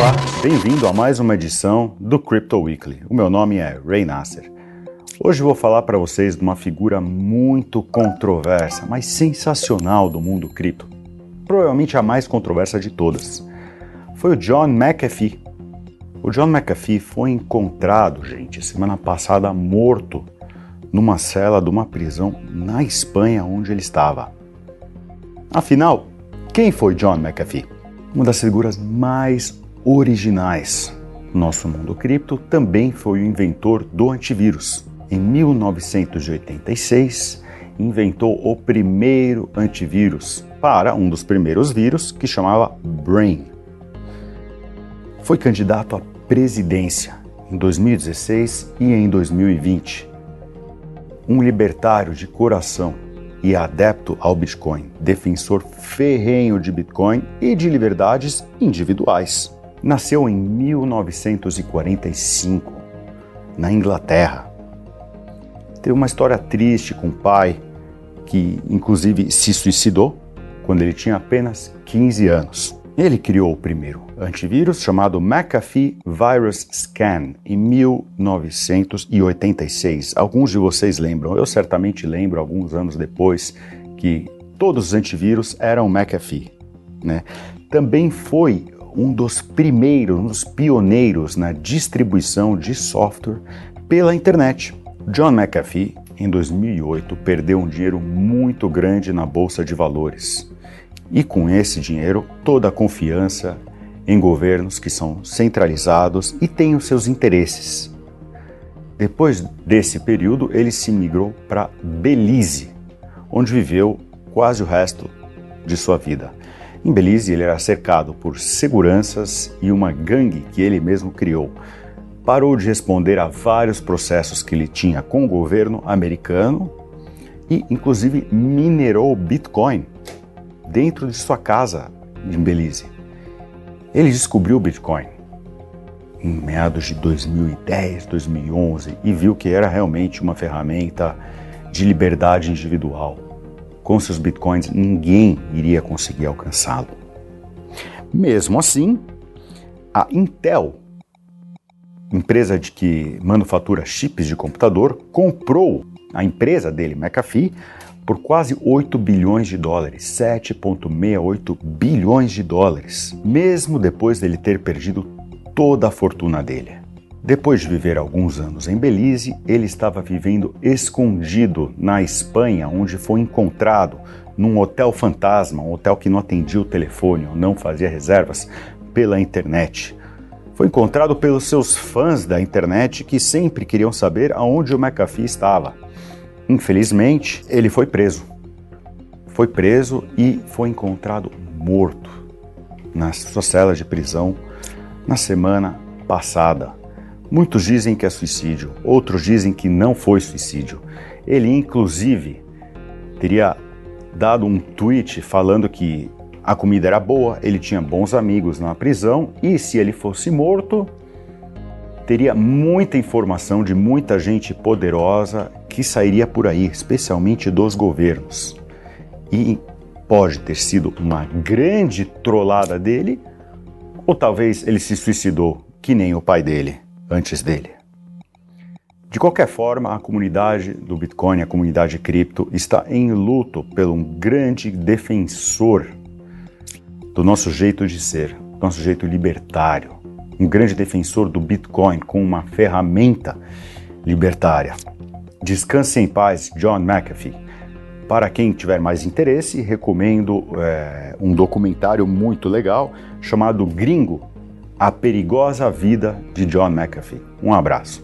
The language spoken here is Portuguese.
Olá, bem-vindo a mais uma edição do Crypto Weekly. O meu nome é Ray Nasser. Hoje vou falar para vocês de uma figura muito controversa, mas sensacional do mundo cripto. Provavelmente a mais controversa de todas. Foi o John McAfee. O John McAfee foi encontrado, gente, semana passada morto numa cela de uma prisão na Espanha onde ele estava. Afinal, quem foi John McAfee? Uma das figuras mais originais nosso mundo cripto, também foi o inventor do antivírus. Em 1986, inventou o primeiro antivírus para um dos primeiros vírus que chamava Brain. Foi candidato à presidência em 2016 e em 2020. Um libertário de coração e adepto ao Bitcoin, defensor ferrenho de Bitcoin e de liberdades individuais. Nasceu em 1945, na Inglaterra. Teve uma história triste com o pai, que inclusive se suicidou quando ele tinha apenas 15 anos. Ele criou o primeiro antivírus chamado McAfee Virus Scan em 1986. Alguns de vocês lembram, eu certamente lembro alguns anos depois que todos os antivírus eram McAfee. Né? Também foi um dos primeiros, um dos pioneiros na distribuição de software pela internet. John McAfee, em 2008, perdeu um dinheiro muito grande na bolsa de valores. E com esse dinheiro, toda a confiança em governos que são centralizados e têm os seus interesses. Depois desse período, ele se migrou para Belize, onde viveu quase o resto de sua vida. Em Belize, ele era cercado por seguranças e uma gangue que ele mesmo criou. Parou de responder a vários processos que ele tinha com o governo americano e, inclusive, minerou Bitcoin dentro de sua casa em Belize. Ele descobriu o Bitcoin em meados de 2010, 2011 e viu que era realmente uma ferramenta de liberdade individual com seus bitcoins, ninguém iria conseguir alcançá-lo. Mesmo assim, a Intel, empresa de que manufatura chips de computador, comprou a empresa dele, McAfee, por quase 8 bilhões de dólares, 7,68 bilhões de dólares, mesmo depois dele ter perdido toda a fortuna dele. Depois de viver alguns anos em Belize, ele estava vivendo escondido na Espanha, onde foi encontrado num hotel fantasma, um hotel que não atendia o telefone ou não fazia reservas pela internet. Foi encontrado pelos seus fãs da internet que sempre queriam saber aonde o McAfee estava. Infelizmente, ele foi preso. Foi preso e foi encontrado morto na sua cela de prisão na semana passada. Muitos dizem que é suicídio, outros dizem que não foi suicídio. Ele, inclusive, teria dado um tweet falando que a comida era boa, ele tinha bons amigos na prisão e se ele fosse morto, teria muita informação de muita gente poderosa que sairia por aí, especialmente dos governos. E pode ter sido uma grande trollada dele, ou talvez ele se suicidou, que nem o pai dele antes dele. De qualquer forma, a comunidade do Bitcoin, a comunidade cripto, está em luto pelo um grande defensor do nosso jeito de ser, do nosso jeito libertário, um grande defensor do Bitcoin com uma ferramenta libertária. Descanse em paz, John McAfee. Para quem tiver mais interesse, recomendo é, um documentário muito legal chamado Gringo a Perigosa Vida de John McAfee. Um abraço.